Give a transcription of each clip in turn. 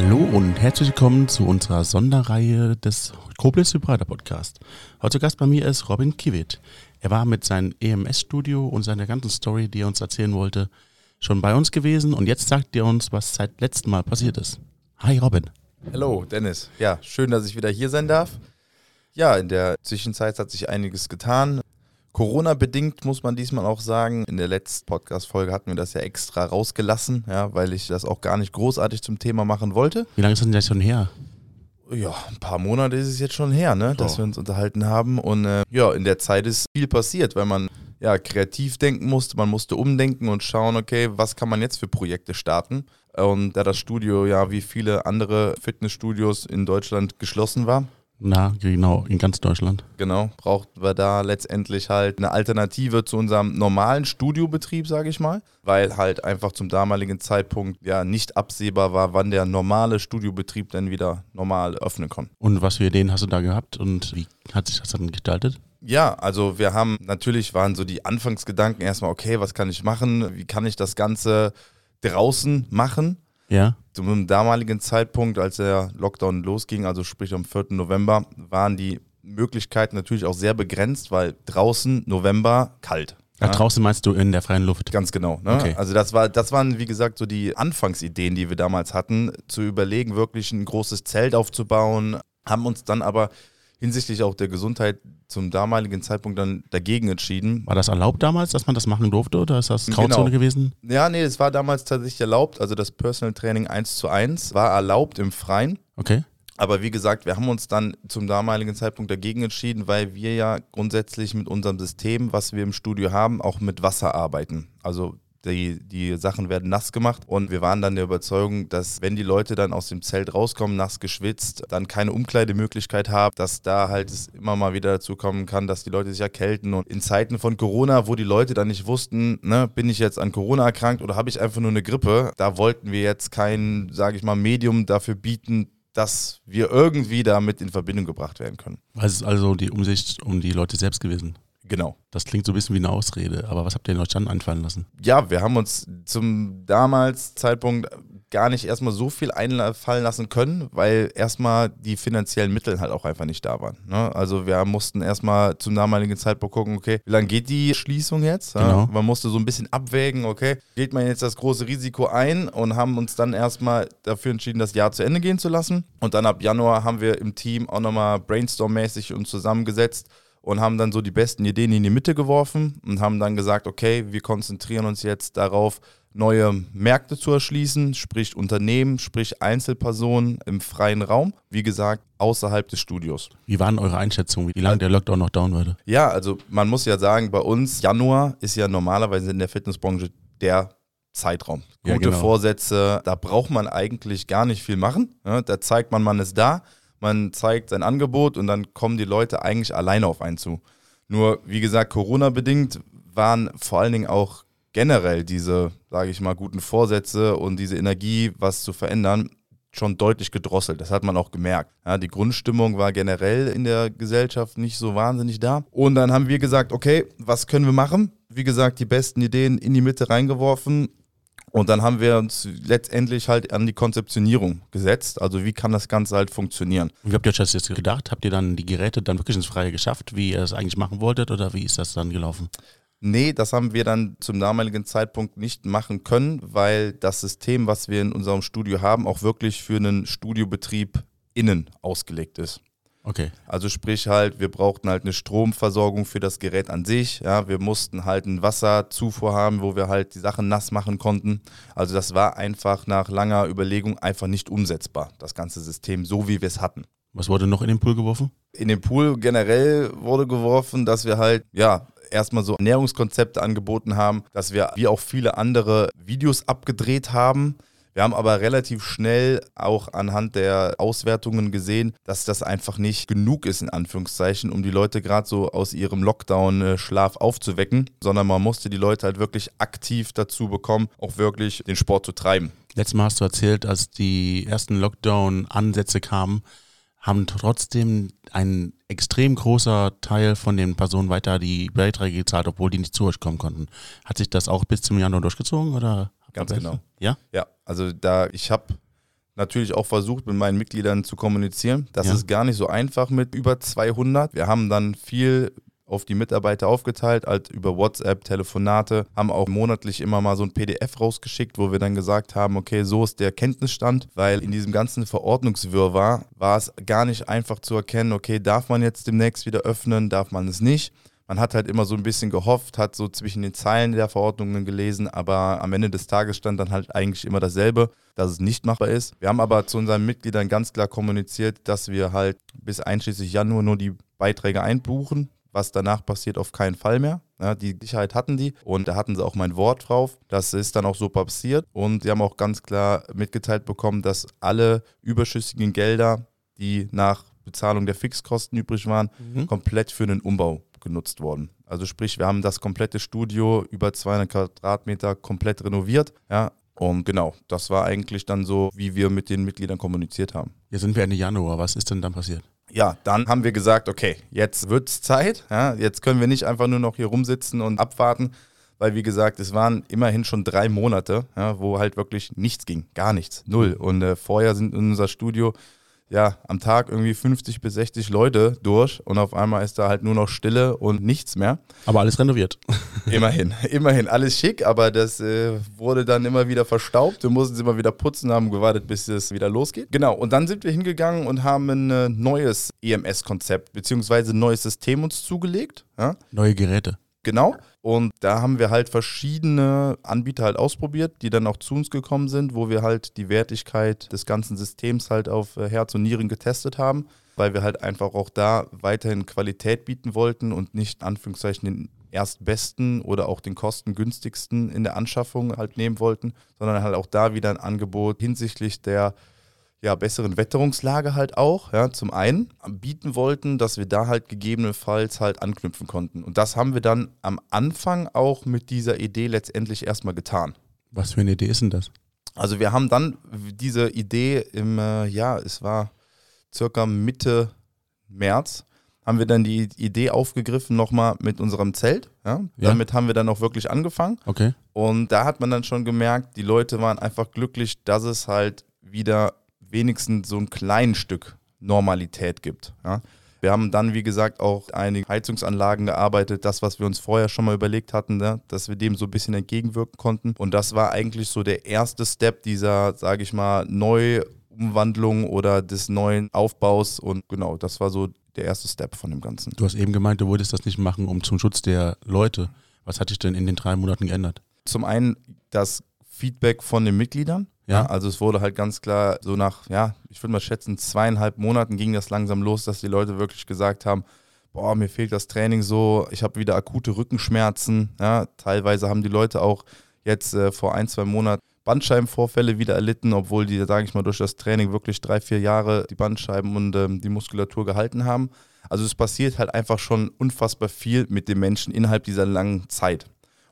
Hallo und herzlich willkommen zu unserer Sonderreihe des Koblenz Hybrider Podcast. Heute Gast bei mir ist Robin Kiewit. Er war mit seinem EMS-Studio und seiner ganzen Story, die er uns erzählen wollte, schon bei uns gewesen und jetzt sagt er uns, was seit letztem Mal passiert ist. Hi Robin. Hallo Dennis. Ja, schön, dass ich wieder hier sein darf. Ja, in der Zwischenzeit hat sich einiges getan. Corona-bedingt muss man diesmal auch sagen. In der letzten Podcast-Folge hatten wir das ja extra rausgelassen, ja, weil ich das auch gar nicht großartig zum Thema machen wollte. Wie lange ist denn das schon her? Ja, ein paar Monate ist es jetzt schon her, ne, dass wir uns unterhalten haben. Und äh, ja, in der Zeit ist viel passiert, weil man ja kreativ denken musste, man musste umdenken und schauen, okay, was kann man jetzt für Projekte starten. Und da das Studio ja wie viele andere Fitnessstudios in Deutschland geschlossen war, Na, genau, in ganz Deutschland. Genau, brauchten wir da letztendlich halt eine Alternative zu unserem normalen Studiobetrieb, sage ich mal, weil halt einfach zum damaligen Zeitpunkt ja nicht absehbar war, wann der normale Studiobetrieb dann wieder normal öffnen kann. Und was für Ideen hast du da gehabt und wie hat sich das dann gestaltet? Ja, also wir haben natürlich waren so die Anfangsgedanken erstmal, okay, was kann ich machen? Wie kann ich das Ganze draußen machen? Ja. Zum damaligen Zeitpunkt, als der Lockdown losging, also sprich am 4. November, waren die Möglichkeiten natürlich auch sehr begrenzt, weil draußen November kalt. Da draußen meinst du in der freien Luft? Ganz genau. Ne? Okay. Also das war, das waren wie gesagt so die Anfangsideen, die wir damals hatten, zu überlegen, wirklich ein großes Zelt aufzubauen, haben uns dann aber hinsichtlich auch der Gesundheit zum damaligen Zeitpunkt dann dagegen entschieden. War das erlaubt damals, dass man das machen durfte oder ist das Grauzone Genau. gewesen? Ja, nee, es war damals tatsächlich erlaubt. Also das Personal Training 1 zu 1 war erlaubt im Freien. Okay. Aber wie gesagt, wir haben uns dann zum damaligen Zeitpunkt dagegen entschieden, weil wir ja grundsätzlich mit unserem System, was wir im Studio haben, auch mit Wasser arbeiten. Also die, die Sachen werden nass gemacht und wir waren dann der Überzeugung, dass wenn die Leute dann aus dem Zelt rauskommen, nass geschwitzt, dann keine Umkleidemöglichkeit haben, dass da halt es immer mal wieder dazu kommen kann, dass die Leute sich erkälten. Und in Zeiten von Corona, wo die Leute dann nicht wussten, ne, bin ich jetzt an Corona erkrankt oder habe ich einfach nur eine Grippe, da wollten wir jetzt kein, sage ich mal, Medium dafür bieten, dass wir irgendwie damit in Verbindung gebracht werden können. Es ist also die Umsicht um die Leute selbst gewesen. Genau. Das klingt so ein bisschen wie eine Ausrede, aber was habt ihr in euch dann einfallen lassen? Ja, wir haben uns zum damals Zeitpunkt gar nicht erstmal so viel einfallen lassen können, weil erstmal die finanziellen Mittel halt auch einfach nicht da waren. Ne? Also wir mussten erstmal zum damaligen Zeitpunkt gucken, okay, wie lange geht die Schließung jetzt? Genau. Man musste so ein bisschen abwägen, okay, geht man jetzt das große Risiko ein und haben uns dann erstmal dafür entschieden, das Jahr zu Ende gehen zu lassen. Und dann ab Januar haben wir im Team auch nochmal brainstorm-mäßig uns zusammengesetzt und haben dann so die besten Ideen in die Mitte geworfen und haben dann gesagt, okay, wir konzentrieren uns jetzt darauf, neue Märkte zu erschließen, sprich Unternehmen, sprich Einzelpersonen im freien Raum, wie gesagt, außerhalb des Studios. Wie waren eure Einschätzungen, wie lange der Lockdown noch dauern würde? Ja, also man muss ja sagen, bei uns Januar ist ja normalerweise in der Fitnessbranche der Zeitraum. Ja, Gute genau. Vorsätze, da braucht man eigentlich gar nicht viel machen. Ja, da zeigt man, man ist da, man zeigt sein Angebot und dann kommen die Leute eigentlich alleine auf einen zu. Nur, wie gesagt, Corona-bedingt waren vor allen Dingen auch generell diese, sage ich mal, guten Vorsätze und diese Energie, was zu verändern, schon deutlich gedrosselt. Das hat man auch gemerkt. Ja, die Grundstimmung war generell in der Gesellschaft nicht so wahnsinnig da. Und dann haben wir gesagt, okay, was können wir machen? Wie gesagt, die besten Ideen in die Mitte reingeworfen. Und dann haben wir uns letztendlich halt an die Konzeptionierung gesetzt. Also wie kann das Ganze halt funktionieren? Wie habt ihr euch das jetzt gedacht? Habt ihr dann die Geräte dann wirklich ins Freie geschafft, wie ihr es eigentlich machen wolltet oder wie ist das dann gelaufen? Nee, das haben wir dann zum damaligen Zeitpunkt nicht machen können, weil das System, was wir in unserem Studio haben, auch wirklich für einen Studiobetrieb innen ausgelegt ist. Okay. Also sprich halt, wir brauchten halt eine Stromversorgung für das Gerät an sich. Ja, wir mussten halt einen Wasserzufuhr haben, wo wir halt die Sachen nass machen konnten. Also das war einfach nach langer Überlegung einfach nicht umsetzbar, das ganze System, so wie wir es hatten. Was wurde noch in den Pool geworfen? In den Pool generell wurde geworfen, dass wir halt, ja, erstmal so Ernährungskonzepte angeboten haben, dass wir wie auch viele andere Videos abgedreht haben. Wir haben aber relativ schnell auch anhand der Auswertungen gesehen, dass das einfach nicht genug ist, in Anführungszeichen, um die Leute gerade so aus ihrem Lockdown-Schlaf aufzuwecken, sondern man musste die Leute halt wirklich aktiv dazu bekommen, auch wirklich den Sport zu treiben. Letztes Mal hast du erzählt, als die ersten Lockdown-Ansätze kamen, haben trotzdem ein extrem großer Teil von den Personen weiter die Beiträge gezahlt, obwohl die nicht zu euch kommen konnten. Hat sich das auch bis zum Januar durchgezogen oder? Ganz genau. Ja? Ja, also da, ich habe natürlich auch versucht, mit meinen Mitgliedern zu kommunizieren. Das Ja. ist gar nicht so einfach mit über 200. Wir haben dann viel auf die Mitarbeiter aufgeteilt, halt über WhatsApp, Telefonate, haben auch monatlich immer mal so ein PDF rausgeschickt, wo wir dann gesagt haben, okay, so ist der Kenntnisstand, weil in diesem ganzen Verordnungswirrwarr war es gar nicht einfach zu erkennen, okay, darf man jetzt demnächst wieder öffnen, darf man es nicht. Man hat halt immer so ein bisschen gehofft, hat so zwischen den Zeilen der Verordnungen gelesen, aber am Ende des Tages stand dann halt eigentlich immer dasselbe, dass es nicht machbar ist. Wir haben aber zu unseren Mitgliedern ganz klar kommuniziert, dass wir halt bis einschließlich Januar nur die Beiträge einbuchen. Was danach passiert, auf keinen Fall mehr. Ja, die Sicherheit hatten die und da hatten sie auch mein Wort drauf. Das ist dann auch so passiert und sie haben auch ganz klar mitgeteilt bekommen, dass alle überschüssigen Gelder, die nach Bezahlung der Fixkosten übrig waren, Mhm. komplett für den Umbau genutzt worden. Also sprich, wir haben das komplette Studio über 200 Quadratmeter komplett renoviert. Ja, und genau, das war eigentlich dann so, wie wir mit den Mitgliedern kommuniziert haben. Jetzt sind wir Ende Januar. Was ist denn dann passiert? Ja, dann haben wir gesagt, okay, jetzt wird's Zeit. Ja, jetzt können wir nicht einfach nur noch hier rumsitzen und abwarten, weil wie gesagt, es waren immerhin schon drei Monate, ja, wo halt wirklich nichts ging, gar nichts, null. Und äh, vorher sind in unser Studio ja am Tag irgendwie 50 bis 60 Leute durch und auf einmal ist da halt nur noch Stille und nichts mehr. Aber alles renoviert. Immerhin, immerhin, alles schick, aber das äh, wurde dann immer wieder verstaubt. Wir mussten es immer wieder putzen, haben gewartet, bis es wieder losgeht. Genau, und dann sind wir hingegangen und haben ein äh, neues EMS-Konzept beziehungsweise ein neues System uns zugelegt. Ja? Neue Geräte. Genau. Und da haben wir halt verschiedene Anbieter halt ausprobiert, die dann auch zu uns gekommen sind, wo wir halt die Wertigkeit des ganzen Systems halt auf äh, Herz und Nieren getestet haben, weil wir halt einfach auch da weiterhin Qualität bieten wollten und nicht Anführungszeichen den erstbesten oder auch den kostengünstigsten in der Anschaffung halt nehmen wollten, sondern halt auch da wieder ein Angebot hinsichtlich der ja, besseren Wetterungslage halt auch, ja, zum einen bieten wollten, dass wir da halt gegebenenfalls halt anknüpfen konnten. Und das haben wir dann am Anfang auch mit dieser Idee letztendlich erstmal getan. Was für eine Idee ist denn das? Also wir haben dann diese Idee im, äh, ja, es war circa Mitte März, haben wir dann die Idee aufgegriffen nochmal mit unserem Zelt. Ja? Ja. Damit haben wir dann auch wirklich angefangen. Okay. Und da hat man dann schon gemerkt, die Leute waren einfach glücklich, dass es halt wieder wenigstens so ein kleines Stück Normalität gibt. Ja. Wir haben dann, wie gesagt, auch einige Heizungsanlagen gearbeitet, das, was wir uns vorher schon mal überlegt hatten, ne, dass wir dem so ein bisschen entgegenwirken konnten. Und das war eigentlich so der erste Step dieser, sage ich mal, Neuumwandlung oder des neuen Aufbaus. Und genau, das war so der erste Step von dem Ganzen. Du hast eben gemeint, du wolltest das nicht machen, um zum Schutz der Leute. Was hat sich denn in den drei Monaten geändert? Zum einen das Feedback von den Mitgliedern. Ja. Also es wurde halt ganz klar so nach, ja, ich würde mal schätzen, zweieinhalb Monaten ging das langsam los, dass die Leute wirklich gesagt haben, boah, mir fehlt das Training so, ich habe wieder akute Rückenschmerzen. Ja, teilweise haben die Leute auch jetzt äh, vor ein, zwei Monaten Bandscheibenvorfälle wieder erlitten, obwohl die, sage ich mal, durch das Training wirklich drei, vier Jahre die Bandscheiben und ähm, die Muskulatur gehalten haben. Also es passiert halt einfach schon unfassbar viel mit den Menschen innerhalb dieser langen Zeit.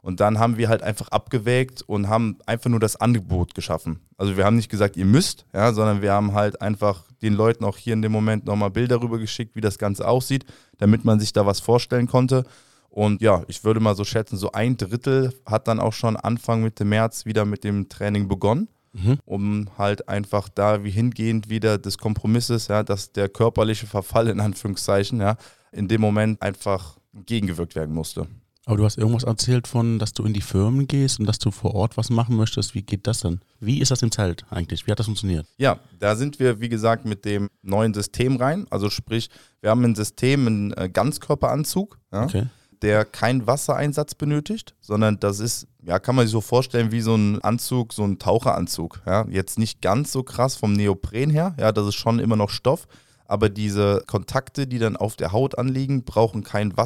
Und dann haben wir halt einfach abgewägt und haben einfach nur das Angebot geschaffen. Also wir haben nicht gesagt, ihr müsst, ja, sondern wir haben halt einfach den Leuten auch hier in dem Moment nochmal Bilder rüber geschickt, wie das Ganze aussieht, damit man sich da was vorstellen konnte. Und ja, ich würde mal so schätzen, so ein Drittel hat dann auch schon Anfang Mitte März wieder mit dem Training begonnen, Mhm. um halt einfach da wie hingehend wieder des Kompromisses, ja, dass der körperliche Verfall in Anführungszeichen, ja, in dem Moment einfach gegengewirkt werden musste. Aber du hast irgendwas erzählt von, dass du in die Firmen gehst und dass du vor Ort was machen möchtest. Wie geht das dann? Wie ist das im Zelt eigentlich? Wie hat das funktioniert? Ja, da sind wir, wie gesagt, mit dem neuen System rein. Also sprich, wir haben ein System, einen äh, Ganzkörperanzug, ja, Okay. der keinen Wassereinsatz benötigt, sondern das ist, ja, kann man sich so vorstellen wie so ein Anzug, so ein Taucheranzug. Ja. Jetzt nicht ganz so krass vom Neopren her, ja, das ist schon immer noch Stoff, aber diese Kontakte, die dann auf der Haut anliegen, brauchen kein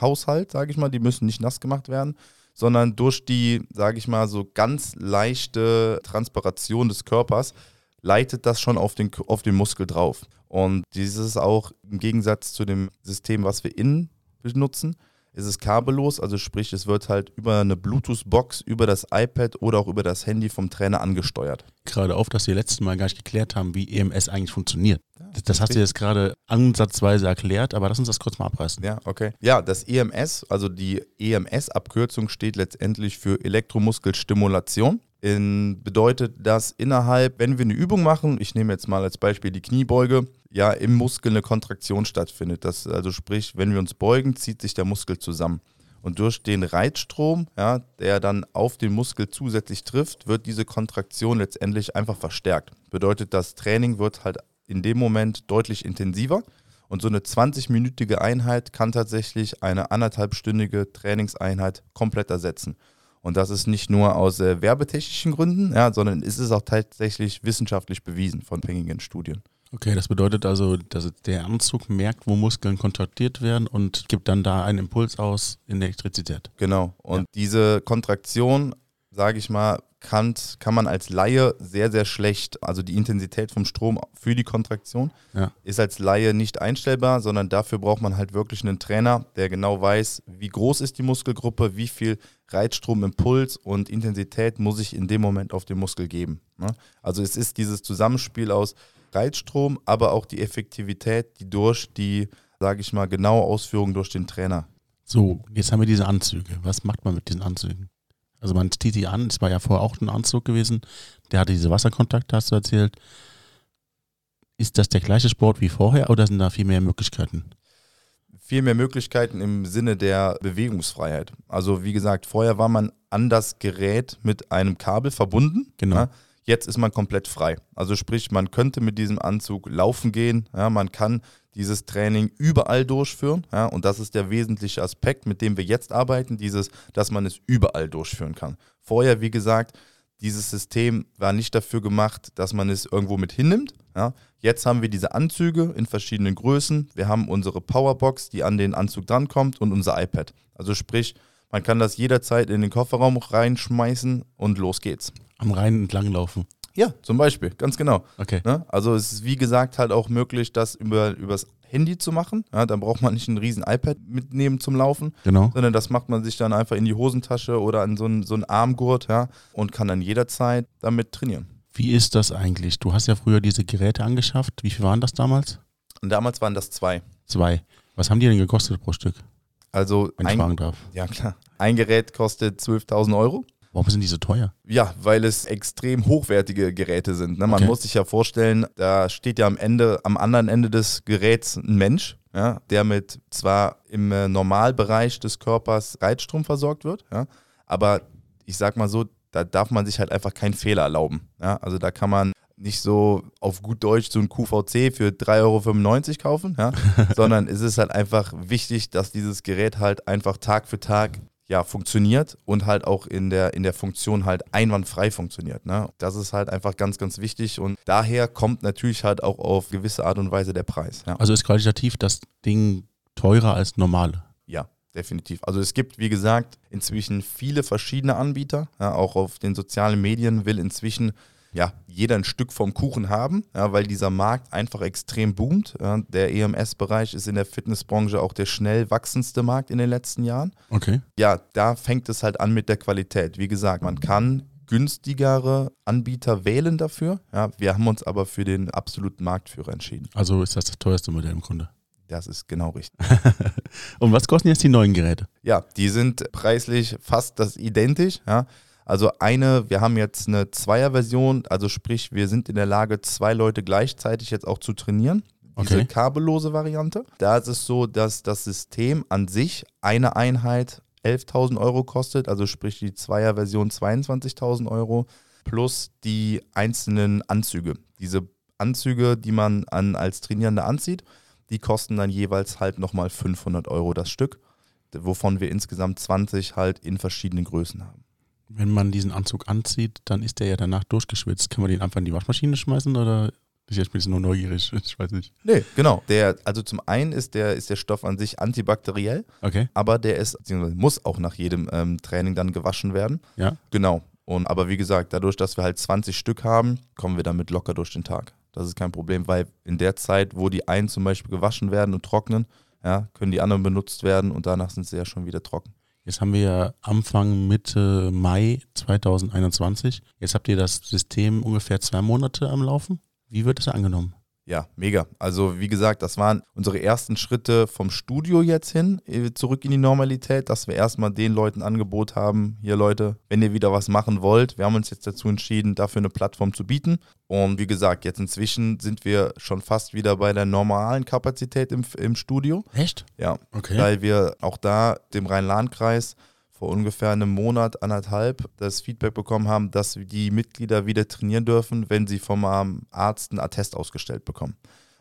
Wasserhaushalt, sage ich mal, die müssen nicht nass gemacht werden sondern durch die, sage ich mal, so ganz leichte Transpiration des Körpers leitet das schon auf den, auf den Muskel drauf. Und dieses ist auch im Gegensatz zu dem System, was wir innen benutzen, ist es kabellos, also sprich, es wird halt über eine Bluetooth-Box, über das iPad oder auch über das Handy vom Trainer angesteuert. Gerade auf, dass wir letzten Mal gar nicht geklärt haben, wie EMS eigentlich funktioniert. Das, das hast du jetzt gerade ansatzweise erklärt, aber lass uns das kurz mal abreißen. Ja, okay. Ja, das EMS, also die EMS-Abkürzung steht letztendlich für Elektromuskelstimulation. in, bedeutet das innerhalb, wenn wir eine Übung machen, ich nehme jetzt mal als Beispiel die Kniebeuge, ja, im Muskel eine Kontraktion stattfindet. Das, also sprich, wenn wir uns beugen, zieht sich der Muskel zusammen. Und durch den Reizstrom, ja, der dann auf den Muskel zusätzlich trifft, wird diese Kontraktion letztendlich einfach verstärkt. Bedeutet, das Training wird halt in dem Moment deutlich intensiver. Und so eine 20-minütige Einheit kann tatsächlich eine anderthalbstündige Trainingseinheit komplett ersetzen. Und das ist nicht nur aus äh, werbetechnischen Gründen, ja, sondern ist es auch tatsächlich wissenschaftlich bewiesen von gängigen Studien. Okay, das bedeutet also, dass der Anzug merkt, wo Muskeln kontraktiert werden und gibt dann da einen Impuls aus in Elektrizität. Genau. Und ja. diese Kontraktion, sage ich mal, kann, kann man als Laie sehr, sehr schlecht, also die Intensität vom Strom für die Kontraktion ja. ist als Laie nicht einstellbar, sondern dafür braucht man halt wirklich einen Trainer, der genau weiß, wie groß ist die Muskelgruppe, wie viel Reizstrom, Impuls und Intensität muss ich in dem Moment auf den Muskel geben. Ne? Also es ist dieses Zusammenspiel aus Reizstrom, aber auch die Effektivität, die durch die, sage ich mal, genaue Ausführung durch den Trainer. So, jetzt haben wir diese Anzüge. Was macht man mit diesen Anzügen? Also man zieht die an, es war ja vorher auch ein Anzug gewesen, der hatte diese Wasserkontakte, hast du erzählt. Ist das der gleiche Sport wie vorher oder sind da viel mehr Möglichkeiten? Viel mehr Möglichkeiten im Sinne der Bewegungsfreiheit. Also wie gesagt, vorher war man an das Gerät mit einem Kabel verbunden. Genau. Ja, jetzt ist man komplett frei. Also sprich, man könnte mit diesem Anzug laufen gehen, ja, man kann dieses Training überall durchführen. Ja, und das ist der wesentliche Aspekt, mit dem wir jetzt arbeiten, dieses, dass man es überall durchführen kann. Vorher, wie gesagt, dieses System war nicht dafür gemacht, dass man es irgendwo mit hinnimmt. Ja. Jetzt haben wir diese Anzüge in verschiedenen Größen. Wir haben unsere Powerbox, die an den Anzug drankommt und unser iPad. Also sprich, man kann das jederzeit in den Kofferraum reinschmeißen und los geht's. Am Rhein entlang laufen. Ja, zum Beispiel, ganz genau. Okay. Ne? Also es ist wie gesagt halt auch möglich, das über übers Handy zu machen. Ja, dann braucht man nicht ein riesen iPad mitnehmen zum Laufen, genau. sondern das macht man sich dann einfach in die Hosentasche oder an so einen, so einen Armgurt ja, und kann dann jederzeit damit trainieren. Wie ist das eigentlich? Du hast ja früher diese Geräte angeschafft. Wie viel waren das damals? Und damals waren das zwei. Zwei. Was haben die denn gekostet pro Stück? Also Wenn ich ein, fragen darf. Ja klar. Ein Gerät kostet 12.000 Euro. Warum sind die so teuer? Ja, weil es extrem hochwertige Geräte sind. Ne? Man Okay. muss sich ja vorstellen, da steht ja am Ende, am anderen Ende des Geräts ein Mensch, ja, der mit zwar im äh, Normalbereich des Körpers Reizstrom versorgt wird, ja, aber ich sag mal so, da darf man sich halt einfach keinen Fehler erlauben. Ja? Also da kann man nicht so auf gut Deutsch so ein QVC für 3,95 Euro kaufen, ja? sondern es ist halt einfach wichtig, dass dieses Gerät halt einfach Tag für Tag ja, funktioniert und halt auch in der, in der Funktion halt einwandfrei funktioniert. Ne? Das ist halt einfach ganz, ganz wichtig und daher kommt natürlich halt auch auf gewisse Art und Weise der Preis. Ja, Also ist qualitativ das Ding teurer als normale. ja definitiv. Also es gibt, wie gesagt, inzwischen viele verschiedene Anbieter. Ja, auch auf den sozialen Medien will inzwischen ja, jeder ein Stück vom Kuchen haben, ja, weil dieser Markt einfach extrem boomt. Ja, der EMS-Bereich ist in der Fitnessbranche auch der schnell wachsendste Markt in den letzten Jahren. Okay. ja, da fängt es halt an mit der Qualität. Wie gesagt, man kann günstigere Anbieter wählen dafür. Ja, wir haben uns aber für den absoluten Marktführer entschieden. Also ist das das teuerste Modell im Grunde. Das ist genau richtig. Und was kosten jetzt die neuen Geräte? Ja, die sind preislich fast das identisch. Ja. Also eine, wir haben jetzt eine Zweier-Version, also sprich, wir sind in der Lage, zwei Leute gleichzeitig jetzt auch zu trainieren. Diese Okay. kabellose Variante. Da ist es so, dass das System an sich eine Einheit 11.000 Euro kostet, also sprich die Zweier-Version 22.000 Euro plus die einzelnen Anzüge. Diese Anzüge, die man an, als Trainierender anzieht, die kosten dann jeweils halt nochmal 500 Euro das Stück, wovon wir insgesamt 20 halt in verschiedenen Größen haben. Wenn man diesen Anzug anzieht, dann ist der ja danach durchgeschwitzt. Kann man den einfach in die Waschmaschine schmeißen oder ich jetzt bin ich nur neugierig? Ich weiß nicht. Nee, genau. Der, also zum einen ist der, ist der Stoff an sich antibakteriell, Okay. aber der ist, beziehungsweise muss auch nach jedem ähm, Training dann gewaschen werden. Ja. Genau. Und aber wie gesagt, dadurch, dass wir halt 20 Stück haben, kommen wir damit locker durch den Tag. Das ist kein Problem, weil in der Zeit, wo die einen zum Beispiel gewaschen werden und trocknen, ja, können die anderen benutzt werden und danach sind sie ja schon wieder trocken. Jetzt haben wir ja Anfang Mitte Mai 2021. Jetzt habt ihr das System ungefähr zwei Monate am Laufen. Wie wird das angenommen? Ja, mega. Also wie gesagt, das waren unsere ersten Schritte vom Studio jetzt hin, äh, zurück in die Normalität, dass wir erstmal den Leuten Angebot haben, hier Leute, wenn ihr wieder was machen wollt, wir haben uns jetzt dazu entschieden, dafür eine Plattform zu bieten. Und wie gesagt, jetzt inzwischen sind wir schon fast wieder bei der normalen Kapazität im, im Studio. Echt? Ja, Okay. weil wir auch da dem Rhein-Lahn-Kreis vor ungefähr einem Monat, anderthalb das Feedback bekommen haben, dass die Mitglieder wieder trainieren dürfen, wenn sie vom ähm, Arzt einen Attest ausgestellt bekommen.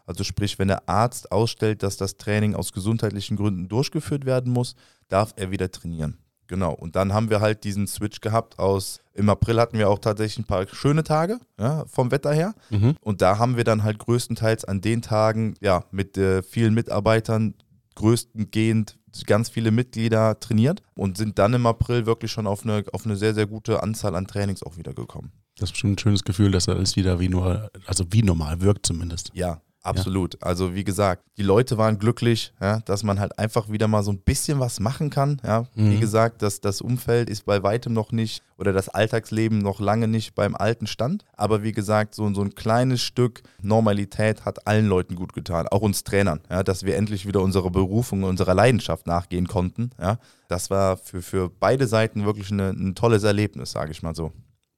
Also sprich, wenn der Arzt ausstellt, dass das Training aus gesundheitlichen Gründen durchgeführt werden muss, darf er wieder trainieren. Genau. Und dann haben wir halt diesen Switch gehabt aus, im April hatten wir auch tatsächlich ein paar schöne Tage, ja, vom Wetter her. Mhm. Und da haben wir dann halt größtenteils an den Tagen, ja, mit äh, vielen Mitarbeitern größtgehend ganz viele Mitglieder trainiert und sind dann im April wirklich schon auf eine, auf eine sehr, sehr gute Anzahl an Trainings auch wieder gekommen. Das ist bestimmt ein schönes Gefühl, dass alles wieder wie nur, also wie normal wirkt zumindest. Ja, absolut. Also wie gesagt, die Leute waren glücklich, ja, dass man halt einfach wieder mal so ein bisschen was machen kann. Ja. Wie Mhm. gesagt, das, das Umfeld ist bei weitem noch nicht oder das Alltagsleben noch lange nicht beim alten Stand. Aber wie gesagt, so, so ein kleines Stück Normalität hat allen Leuten gut getan, auch uns Trainern, ja, dass wir endlich wieder unserer Berufung, unserer Leidenschaft nachgehen konnten. Ja. Das war für, für beide Seiten wirklich eine, ein tolles Erlebnis, sage ich mal so.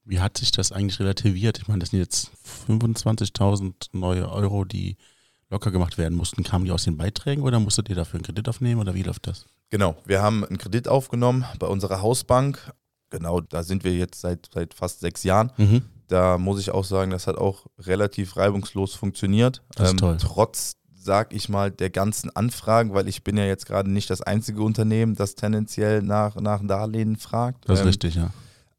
Wie hat sich das eigentlich relativiert? Ich meine, das sind jetzt 25.000 neue Euro, die locker gemacht werden mussten. Kamen die aus den Beiträgen oder musstet ihr dafür einen Kredit aufnehmen oder wie läuft das? Genau, wir haben einen Kredit aufgenommen bei unserer Hausbank. Genau, da sind wir jetzt seit, seit fast sechs Jahren. Mhm. Da muss ich auch sagen, das hat auch relativ reibungslos funktioniert. Ähm, Das ist toll. Trotz, sag ich mal, der ganzen Anfragen, weil ich bin ja jetzt gerade nicht das einzige Unternehmen, das tendenziell nach, nach Darlehen fragt. Das ist Ähm, richtig, ja.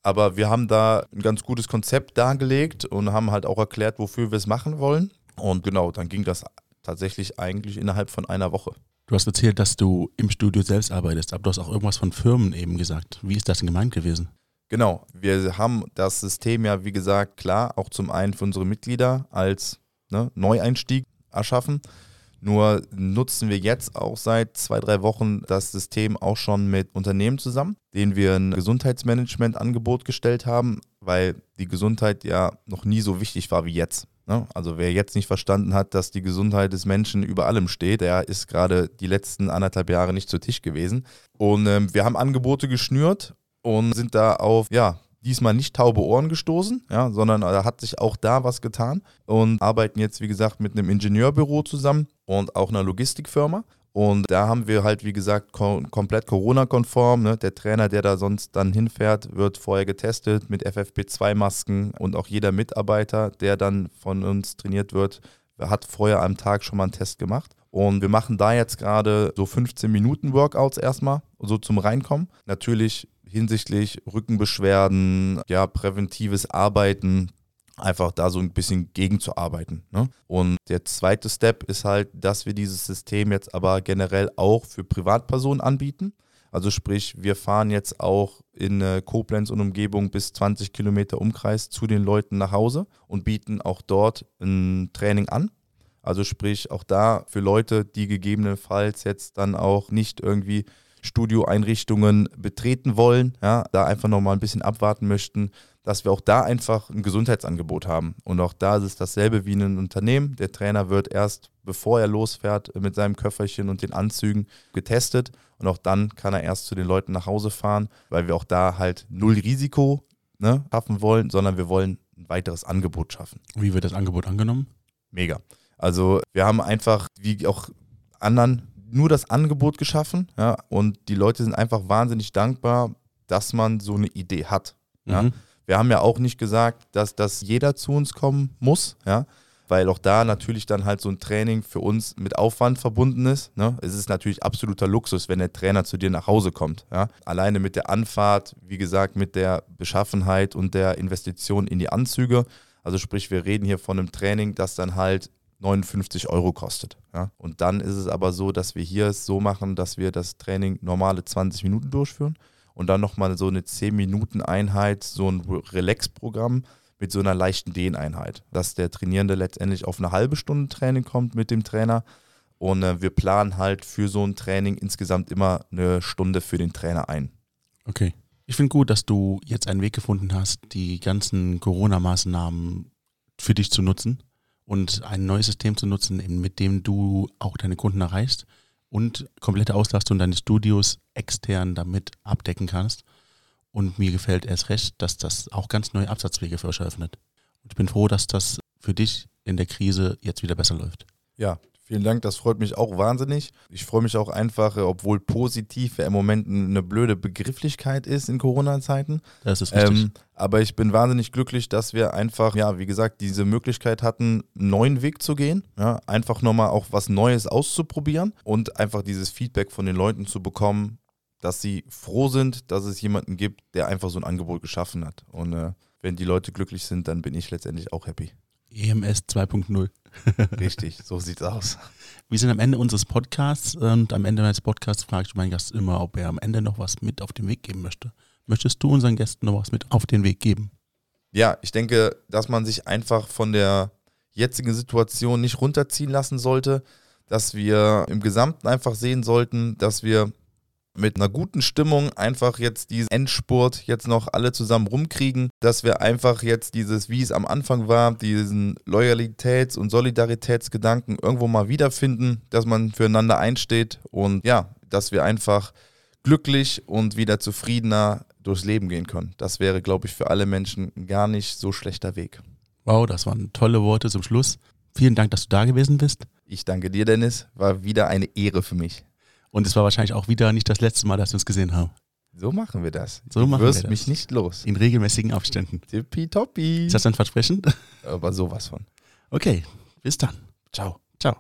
Aber wir haben da ein ganz gutes Konzept dargelegt und haben halt auch erklärt, wofür wir es machen wollen. Und genau, dann ging das tatsächlich eigentlich innerhalb von einer Woche. Du hast erzählt, dass du im Studio selbst arbeitest, aber du hast auch irgendwas von Firmen eben gesagt. Wie ist das denn gemeint gewesen? Genau, wir haben das System ja, wie gesagt, klar, auch zum einen für unsere Mitglieder als ne, Neueinstieg erschaffen. Nur nutzen wir jetzt auch seit zwei, drei Wochen das System auch schon mit Unternehmen zusammen, denen wir ein Gesundheitsmanagement-Angebot gestellt haben, weil die Gesundheit ja noch nie so wichtig war wie jetzt. ne? Also wer jetzt nicht verstanden hat, dass die Gesundheit des Menschen über allem steht, der ist gerade die letzten anderthalb Jahre nicht zu Tisch gewesen. Und ähm, wir haben Angebote geschnürt und sind da auf, ja, diesmal nicht taube Ohren gestoßen, ja, sondern da hat sich auch da was getan und arbeiten jetzt, wie gesagt, mit einem Ingenieurbüro zusammen und auch einer Logistikfirma. Und da haben wir halt, wie gesagt, kom komplett Corona-konform. Ne? Der Trainer, der da sonst dann hinfährt, wird vorher getestet mit FFP2-Masken und auch jeder Mitarbeiter, der dann von uns trainiert wird, hat vorher am Tag schon mal einen Test gemacht. Und wir machen da jetzt gerade so 15 Minuten Workouts erstmal, so zum Reinkommen. Natürlich hinsichtlich Rückenbeschwerden, ja, präventives Arbeiten, einfach da so ein bisschen gegenzuarbeiten. Ne? Und der zweite Step ist halt, dass wir dieses System jetzt aber generell auch für Privatpersonen anbieten. Also sprich, wir fahren jetzt auch in Koblenz und Umgebung bis 20 Kilometer Umkreis zu den Leuten nach Hause und bieten auch dort ein Training an. Also sprich, auch da für Leute, die gegebenenfalls jetzt dann auch nicht irgendwie Studioeinrichtungen betreten wollen, ja, da einfach nochmal ein bisschen abwarten möchten, dass wir auch da einfach ein Gesundheitsangebot haben. Und auch da ist es dasselbe wie in einem Unternehmen. Der Trainer wird erst, bevor er losfährt, mit seinem Köfferchen und den Anzügen getestet. Und auch dann kann er erst zu den Leuten nach Hause fahren, weil wir auch da halt null Risiko ne, schaffen wollen, sondern wir wollen ein weiteres Angebot schaffen. Wie wird das Angebot angenommen? Mega. Also wir haben einfach, wie auch anderen, nur das Angebot geschaffen, ja, und die Leute sind einfach wahnsinnig dankbar, dass man so eine Idee hat. Ja. Mhm. Wir haben ja auch nicht gesagt, dass, dass jeder zu uns kommen muss, ja, weil auch da natürlich dann halt so ein Training für uns mit Aufwand verbunden ist. Ne? Es ist natürlich absoluter Luxus, wenn der Trainer zu dir nach Hause kommt. Ja? Alleine mit der Anfahrt, wie gesagt, mit der Beschaffenheit und der Investition in die Anzüge. Also sprich, wir reden hier von einem Training, das dann halt 59 Euro kostet. Ja? Und dann ist es aber so, dass wir hier es so machen, dass wir das Training normale 20 Minuten durchführen und dann nochmal so eine 10-Minuten-Einheit, so ein Relax-Programm mit so einer leichten Dehneinheit, dass der Trainierende letztendlich auf eine halbe Stunde Training kommt mit dem Trainer. Und äh, wir planen halt für so ein Training insgesamt immer eine Stunde für den Trainer ein. Okay. Ich finde gut, dass du jetzt einen Weg gefunden hast, die ganzen Corona-Maßnahmen für dich zu nutzen und ein neues System zu nutzen, mit dem du auch deine Kunden erreichst und komplette Auslastung deines Studios extern damit abdecken kannst. Und mir gefällt erst recht, dass das auch ganz neue Absatzwege für euch eröffnet. Und ich bin froh, dass das für dich in der Krise jetzt wieder besser läuft. Ja, Vielen Dank, das freut mich auch wahnsinnig. Ich freue mich auch einfach, äh, obwohl positiv ja im Moment eine blöde Begrifflichkeit ist in Corona-Zeiten. Das ist richtig. Ähm, aber ich bin wahnsinnig glücklich, dass wir einfach, ja, wie gesagt, diese Möglichkeit hatten, einen neuen Weg zu gehen. Ja, einfach nochmal auch was Neues auszuprobieren und einfach dieses Feedback von den Leuten zu bekommen, dass sie froh sind, dass es jemanden gibt, der einfach so ein Angebot geschaffen hat. Und äh, wenn die Leute glücklich sind, dann bin ich letztendlich auch happy. EMS 2.0. Richtig, so sieht's aus. Wir sind am Ende unseres Podcasts und am Ende meines Podcasts frage ich meinen Gast immer, ob er am Ende noch was mit auf den Weg geben möchte. Möchtest du unseren Gästen noch was mit auf den Weg geben? Ja, ich denke, dass man sich einfach von der jetzigen Situation nicht runterziehen lassen sollte, dass wir im Gesamten einfach sehen sollten, dass wir mit einer guten Stimmung einfach jetzt diesen Endspurt jetzt noch alle zusammen rumkriegen, dass wir einfach jetzt dieses, wie es am Anfang war, diesen Loyalitäts- und Solidaritätsgedanken irgendwo mal wiederfinden, dass man füreinander einsteht und ja, dass wir einfach glücklich und wieder zufriedener durchs Leben gehen können. Das wäre, glaube ich, für alle Menschen gar nicht so schlechter Weg. Wow, das waren tolle Worte zum Schluss. Vielen Dank, dass du da gewesen bist. Ich danke dir, Dennis. War wieder eine Ehre für mich. Und es war wahrscheinlich auch wieder nicht das letzte Mal, dass wir uns gesehen haben. So machen wir das. So machen du wirst wir das. mich nicht los. In regelmäßigen Abständen. Tippitoppi. Ist das ein Versprechen? Aber sowas von. Okay, bis dann. Ciao. Ciao.